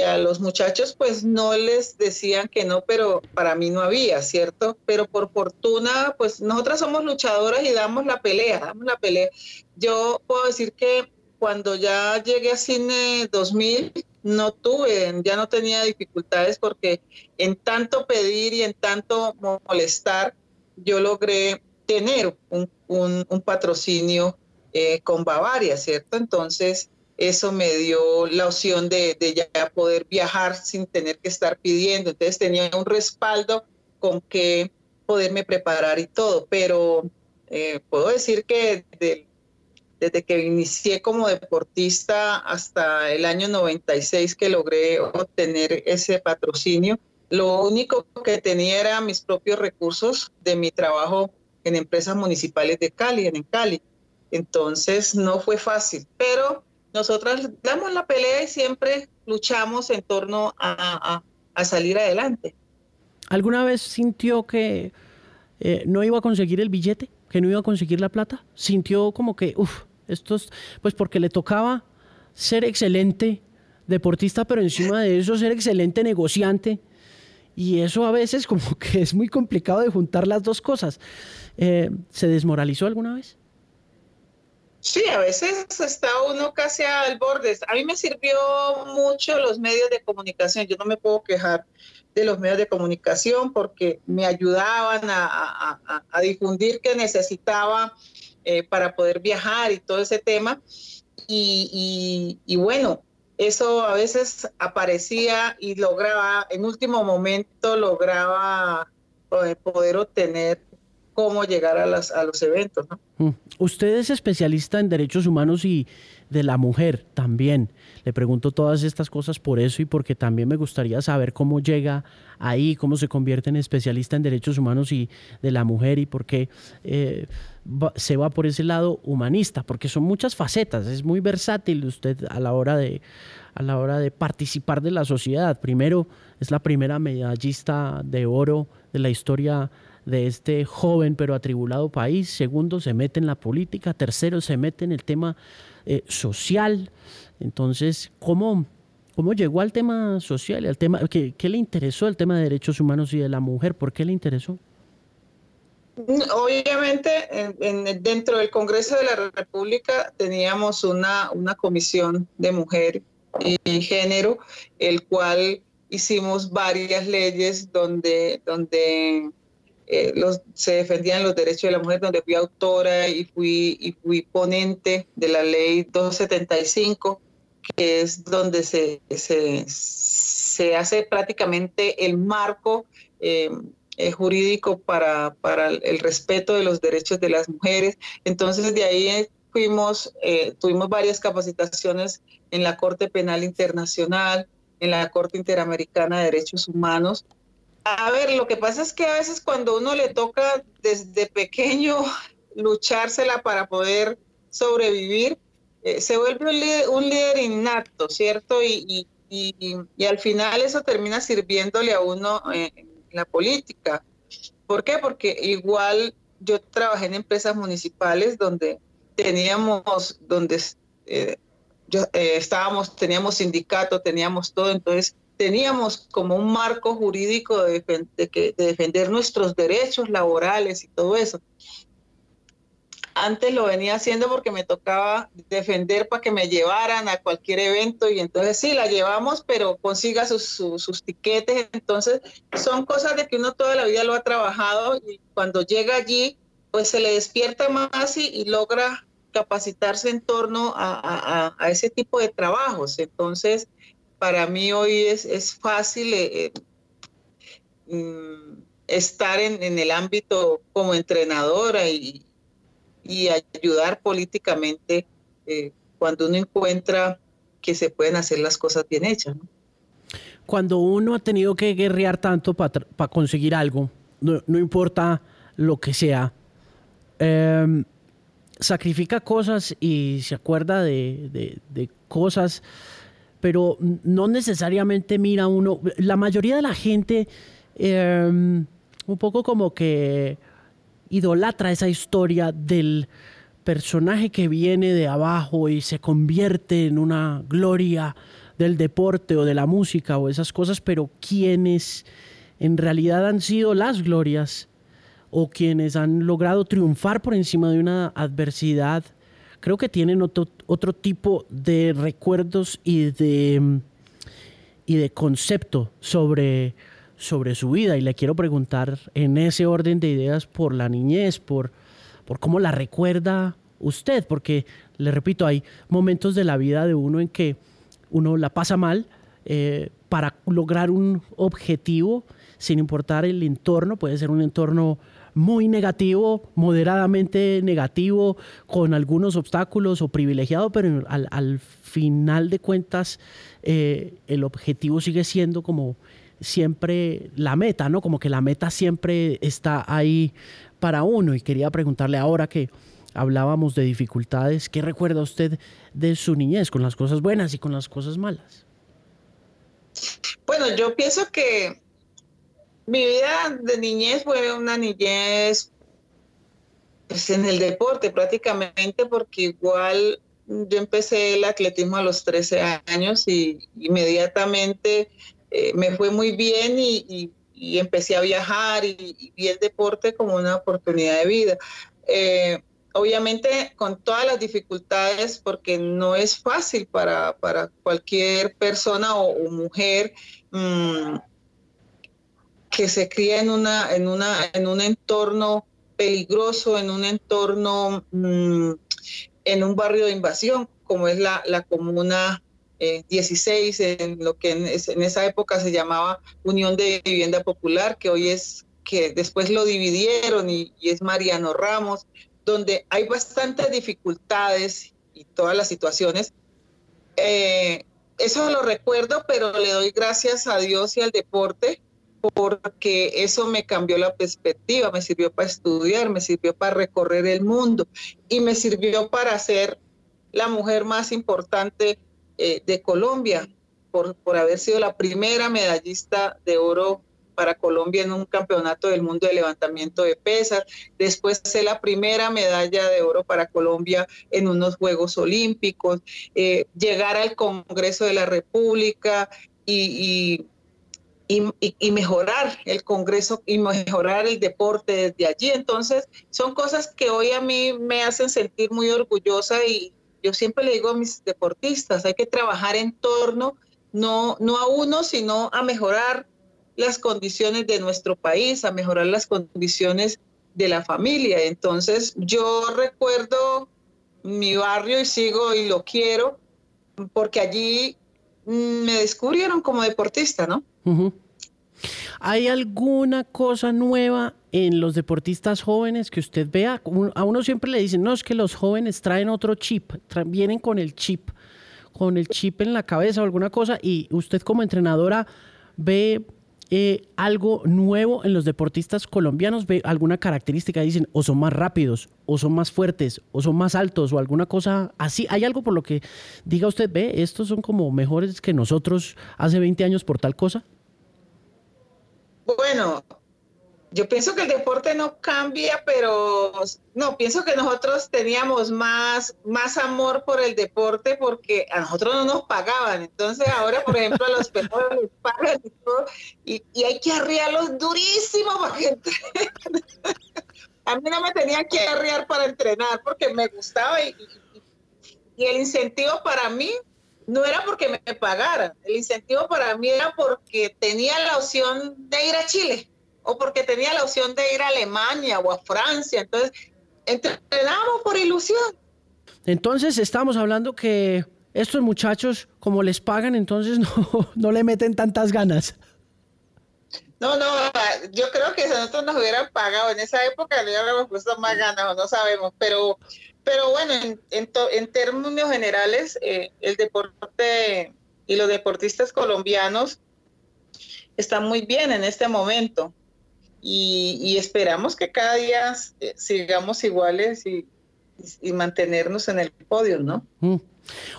a los muchachos pues no les decían que no, pero para mí no había, ¿cierto? Pero por fortuna pues nosotras somos luchadoras y damos la pelea, damos la pelea. Yo puedo decir que cuando ya llegué a Cine 2000 no tuve, ya no tenía dificultades porque en tanto pedir y en tanto molestar yo logré tener un, patrocinio eh, con Bavaria, ¿cierto? Entonces eso me dio la opción de, ya poder viajar sin tener que estar pidiendo. Entonces tenía un respaldo con que poderme preparar y todo. Pero eh, puedo decir que desde que inicié como deportista hasta el año 96 que logré obtener ese patrocinio, lo único que tenía era mis propios recursos de mi trabajo en empresas municipales de Cali, en Cali. Entonces no fue fácil, pero nosotras damos la pelea y siempre luchamos en torno a, salir adelante. ¿Alguna vez sintió que eh, no iba a conseguir el billete, que no iba a conseguir la plata? ¿Sintió como que, uff, esto es, pues porque le tocaba ser excelente deportista, pero encima de eso ser excelente negociante? Y eso a veces como que es muy complicado de juntar las dos cosas. Eh, ¿Se desmoralizó alguna vez? Sí, a veces está uno casi al borde. A mí me sirvió mucho los medios de comunicación. Yo no me puedo quejar de los medios de comunicación porque me ayudaban a, difundir que necesitaba eh, para poder viajar y todo ese tema. Y, bueno, eso a veces aparecía y lograba, en último momento lograba eh, poder obtener cómo llegar a, a los eventos. Mm. Usted es especialista en derechos humanos y de la mujer también. Le pregunto todas estas cosas por eso y porque también me gustaría saber cómo llega ahí, cómo se convierte en especialista en derechos humanos y de la mujer y por qué eh, se va por ese lado humanista, porque son muchas facetas, es muy versátil usted a la hora de a la hora de participar de la sociedad. Primero, es la primera medallista de oro de la historia de este joven pero atribulado país. Segundo, se mete en la política. Tercero, se mete en el tema eh, social. Entonces, ¿cómo, ¿cómo llegó al tema social? Al tema, ¿qué, ¿Qué le interesó el tema de derechos humanos y de la mujer? ¿Por qué le interesó? Obviamente, dentro del Congreso de la República teníamos una, una comisión de mujer y género, el cual hicimos varias leyes donde, donde eh, se defendían los derechos de la mujer, donde fui autora y fui, y fui ponente de la ley 275, que es donde se, se, se hace prácticamente el marco eh, eh, jurídico para, para el respeto de los derechos de las mujeres. Entonces de ahí fuimos, tuvimos varias capacitaciones en la Corte Penal Internacional, en la Corte Interamericana de Derechos Humanos, a ver, lo que pasa es que a veces cuando uno le toca desde pequeño luchársela para poder sobrevivir, eh, se vuelve un líder, innato, ¿cierto? Y, al final eso termina sirviéndole a uno en, la política. ¿Por qué? Porque igual yo trabajé en empresas municipales donde teníamos, donde eh, yo, eh, estábamos, teníamos sindicato, teníamos todo, entonces teníamos como un marco jurídico de, defender nuestros derechos laborales y todo eso. Antes lo venía haciendo porque me tocaba defender para que me llevaran a cualquier evento y entonces sí, la llevamos, pero consiga sus, sus, tiquetes. Entonces son cosas de que uno toda la vida lo ha trabajado y cuando llega allí, pues se le despierta más y, logra capacitarse en torno a, a, ese tipo de trabajos. Entonces, para mí hoy es, es fácil eh, mm, estar en, el ámbito como entrenadora y, ayudar políticamente eh, cuando uno encuentra que se pueden hacer las cosas bien hechas. Cuando uno ha tenido que guerrear tanto para conseguir algo, no, importa lo que sea, em, sacrifica cosas y se acuerda de, de cosas pero no necesariamente mira uno. La mayoría de la gente em, un poco como que idolatra esa historia del personaje que viene de abajo y se convierte en una gloria del deporte o de la música o esas cosas, pero quienes en realidad han sido las glorias o quienes han logrado triunfar por encima de una adversidad creo que tienen otro, otro tipo de recuerdos y de, y de concepto sobre, sobre su vida. Y le quiero preguntar en ese orden de ideas por la niñez, por, por cómo la recuerda usted, porque le repito, hay momentos de la vida de uno en que uno la pasa mal eh, para lograr un objetivo, sin importar el entorno, puede ser un entorno muy negativo, moderadamente negativo, con algunos obstáculos o privilegiado, pero al, final de cuentas eh, el objetivo sigue siendo como siempre la meta, ¿no? Como que la meta siempre está ahí para uno. Y quería preguntarle ahora que hablábamos de dificultades, ¿qué recuerda usted de su niñez, con las cosas buenas y con las cosas malas? Bueno, yo pienso que mi vida de niñez fue una niñez pues, en el deporte prácticamente, porque igual yo empecé el atletismo a los 13 años y inmediatamente eh, me fue muy bien y, empecé a viajar y, vi el deporte como una oportunidad de vida. Eh, obviamente con todas las dificultades, porque no es fácil para, cualquier persona o, mujer. Mm, que se cría en, una, en, una, en un entorno peligroso, en un entorno, mm, en un barrio de invasión, como es la, la comuna 16, eh, en lo que en, esa época se llamaba Unión de Vivienda Popular, que hoy es que después lo dividieron y, es Mariano Ramos, donde hay bastantes dificultades y todas las situaciones. Eh, eso lo recuerdo, pero le doy gracias a Dios y al deporte porque eso me cambió la perspectiva, me sirvió para estudiar, me sirvió para recorrer el mundo y me sirvió para ser la mujer más importante eh, de Colombia, por, por haber sido la primera medallista de oro para Colombia en un campeonato del mundo de levantamiento de pesas. Después ser la primera medalla de oro para Colombia en unos Juegos Olímpicos. Eh, llegar al Congreso de la República y, y, mejorar el Congreso y mejorar el deporte desde allí. Entonces, son cosas que hoy a mí me hacen sentir muy orgullosa y yo siempre le digo a mis deportistas, hay que trabajar en torno no, no a uno, sino a mejorar las condiciones de nuestro país, a mejorar las condiciones de la familia. Entonces, yo recuerdo mi barrio y sigo y lo quiero porque allí me descubrieron como deportista, ¿no? ¿Hay alguna cosa nueva en los deportistas jóvenes que usted vea? A uno siempre le dicen, no, es que los jóvenes traen otro chip, vienen con el chip, con el chip en la cabeza o alguna cosa, y usted como entrenadora ve eh, algo nuevo en los deportistas colombianos? ¿Ve alguna característica? Dicen, o son más rápidos, o son más fuertes, o son más altos, o alguna cosa así. ¿Hay algo por lo que diga usted, ve, estos son como mejores que nosotros hace 20 años por tal cosa? Bueno, yo pienso que el deporte no cambia, pero no, pienso que nosotros teníamos más, más amor por el deporte porque a nosotros no nos pagaban. Entonces ahora, por ejemplo, a los peloteros les pagan y todo, y, hay que arriarlos durísimo para que A mí no me tenía que arriar para entrenar porque me gustaba y el incentivo para mí no era porque me pagaran, el incentivo para mí era porque tenía la opción de ir a Chile o porque tenía la opción de ir a Alemania o a Francia. Entonces, entrenábamos por ilusión. Entonces, estamos hablando que estos muchachos, como les pagan, entonces no, no le meten tantas ganas. No, no, yo creo que si nosotros nos hubieran pagado en esa época le hubiéramos puesto más ganas, o no sabemos, pero pero bueno, en, en, términos generales, eh, el deporte y los deportistas colombianos están muy bien en este momento y, esperamos que cada día eh, sigamos iguales y, y, mantenernos en el podio, ¿no? Mm.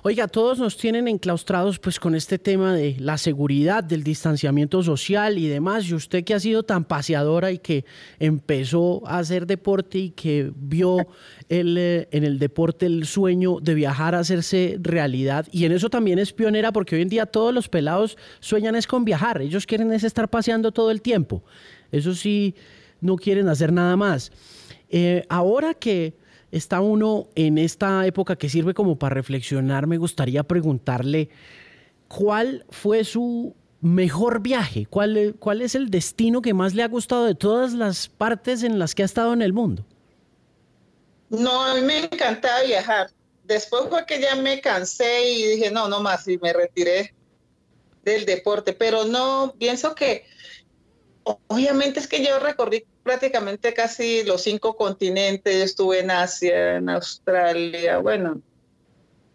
Oiga, todos nos tienen enclaustrados pues con este tema de la seguridad, del distanciamiento social y demás. Y usted que ha sido tan paseadora y que empezó a hacer deporte y que vio el, eh, en el deporte el sueño de viajar a hacerse realidad. Y en eso también es pionera porque hoy en día todos los pelados sueñan es con viajar. Ellos quieren es estar paseando todo el tiempo. Eso sí, no quieren hacer nada más. Eh, ahora que está uno en esta época que sirve como para reflexionar, me gustaría preguntarle cuál fue su mejor viaje, cuál, cuál es el destino que más le ha gustado de todas las partes en las que ha estado en el mundo. No, a mí me encantaba viajar. Después fue que ya me cansé y dije, no, no más, y me retiré del deporte. Pero no, pienso que obviamente es que yo recorrí prácticamente casi los cinco continentes, estuve en Asia, en Australia, bueno,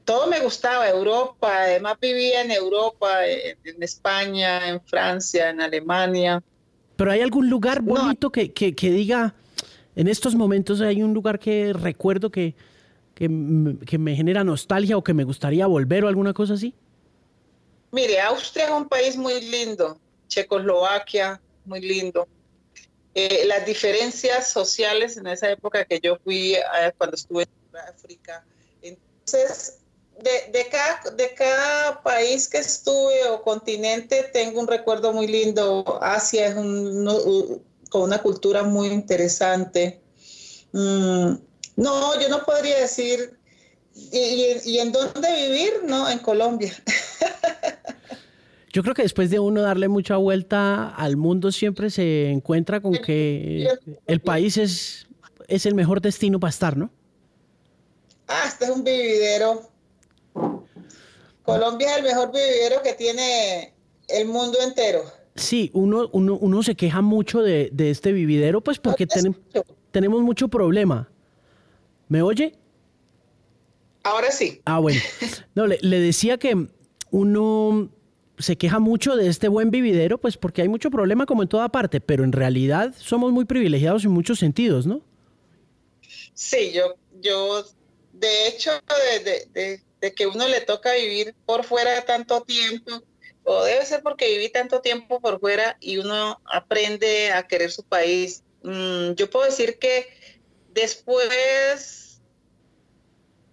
todo me gustaba, Europa, además vivía en Europa, en, España, en Francia, en Alemania. Pero hay algún lugar bonito que, que, diga, en estos momentos hay un lugar que recuerdo que, que, que me genera nostalgia o que me gustaría volver o alguna cosa así? Mire, Austria es un país muy lindo, Checoslovaquia, muy lindo. Eh, las diferencias sociales en esa época que yo fui cuando estuve en África. Entonces, de, cada, de cada país que estuve o continente tengo un recuerdo muy lindo. Asia es un, con una cultura muy interesante. Mm, no, yo no podría decir. ¿Y, y en dónde vivir? No, en Colombia. Yo creo que después de uno darle mucha vuelta al mundo siempre se encuentra con que el país es, es el mejor destino para estar, ¿no? Ah, este es un vividero. Colombia es el mejor vividero que tiene el mundo entero. Sí, uno, uno, uno se queja mucho de, de este vividero, pues porque tenemos mucho problema. ¿Me oye? Ahora sí. Ah, bueno. No, le, le decía que uno se queja mucho de este buen vividero, pues porque hay mucho problema como en toda parte, pero en realidad somos muy privilegiados en muchos sentidos, ¿no? Sí, yo, yo, de hecho, de, que uno le toca vivir por fuera tanto tiempo, o debe ser porque viví tanto tiempo por fuera y uno aprende a querer su país. Mm, yo puedo decir que después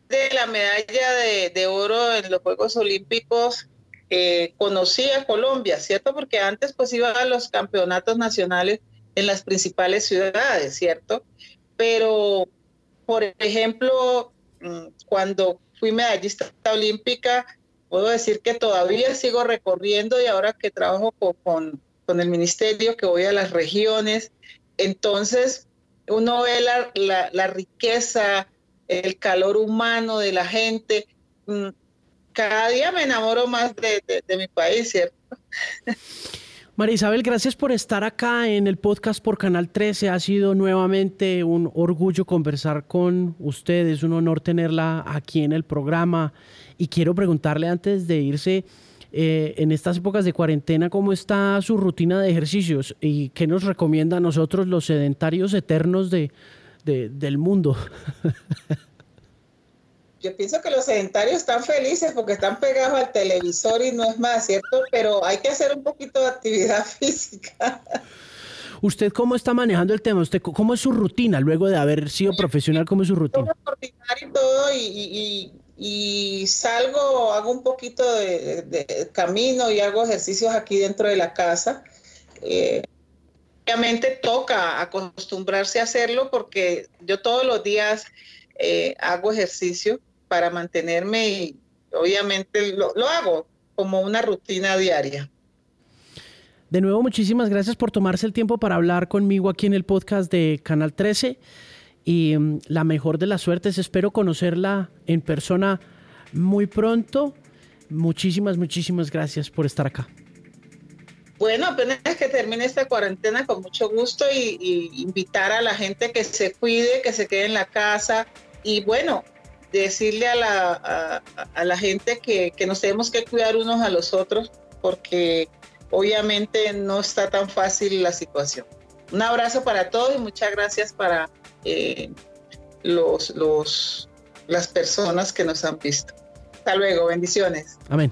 de la medalla de, de oro en los Juegos Olímpicos, eh, conocí a Colombia, ¿cierto? Porque antes pues iba a los campeonatos nacionales en las principales ciudades, ¿cierto? Pero, por ejemplo, mm, cuando fui medallista olímpica, puedo decir que todavía sigo recorriendo y ahora que trabajo con, con, el ministerio, que voy a las regiones, entonces uno ve la, la, la riqueza, el calor humano de la gente. Cada día me enamoro más de, mi país, ¿cierto? María Isabel, gracias por estar acá en el podcast por Canal 13. Ha sido nuevamente un orgullo conversar con ustedes, un honor tenerla aquí en el programa. Y quiero preguntarle antes de irse, eh, en estas épocas de cuarentena, ¿cómo está su rutina de ejercicios? ¿Y qué nos recomienda a nosotros los sedentarios eternos de, del mundo? yo pienso que los sedentarios están felices porque están pegados al televisor y no es más, ¿cierto? Pero hay que hacer un poquito de actividad física. ¿Usted cómo está manejando el tema? ¿Usted cómo es su rutina luego de haber sido profesional? ¿Cómo es su rutina? y todo y, salgo, hago un poquito de, camino y hago ejercicios aquí dentro de la casa. Eh, obviamente toca acostumbrarse a hacerlo porque yo todos los días eh, hago ejercicio para mantenerme y obviamente lo, hago como una rutina diaria. De nuevo, muchísimas gracias por tomarse el tiempo para hablar conmigo aquí en el podcast de Canal 13 y mm, la mejor de las suertes. Espero conocerla en persona muy pronto. Muchísimas, muchísimas gracias por estar acá. Bueno, apenas que termine esta cuarentena, con mucho gusto y, y invitar a la gente que se cuide, que se quede en la casa y bueno, decirle a la, a, la gente que, nos tenemos que cuidar unos a los otros porque obviamente no está tan fácil la situación. Un abrazo para todos y muchas gracias para eh, los, los, las personas que nos han visto. Hasta luego, bendiciones. Amén.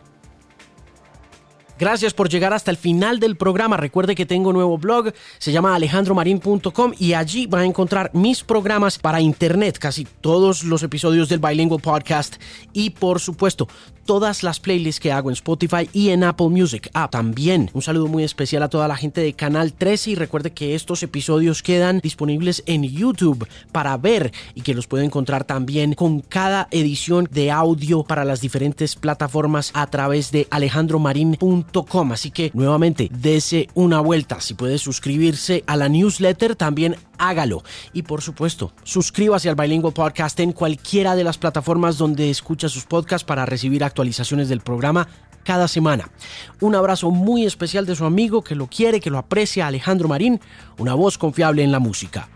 Gracias por llegar hasta el final del programa. Recuerde que tengo un nuevo blog, se llama alejandromarin.com y allí va a encontrar mis programas para internet, casi todos los episodios del Bilingual Podcast y por supuesto todas las playlists que hago en Spotify y en Apple Music. Ah, también un saludo muy especial a toda la gente de Canal 13 y recuerde que estos episodios quedan disponibles en YouTube para ver y que los puede encontrar también con cada edición de audio para las diferentes plataformas a través de alejandromarin.com. Así que nuevamente, dese una vuelta. Si puede suscribirse a la newsletter, también hágalo. Y por supuesto, suscríbase al Bilingual Podcast en cualquiera de las plataformas donde escucha sus podcasts para recibir actualizaciones del programa cada semana. Un abrazo muy especial de su amigo que lo quiere, que lo aprecia, Alejandro Marín, una voz confiable en la música.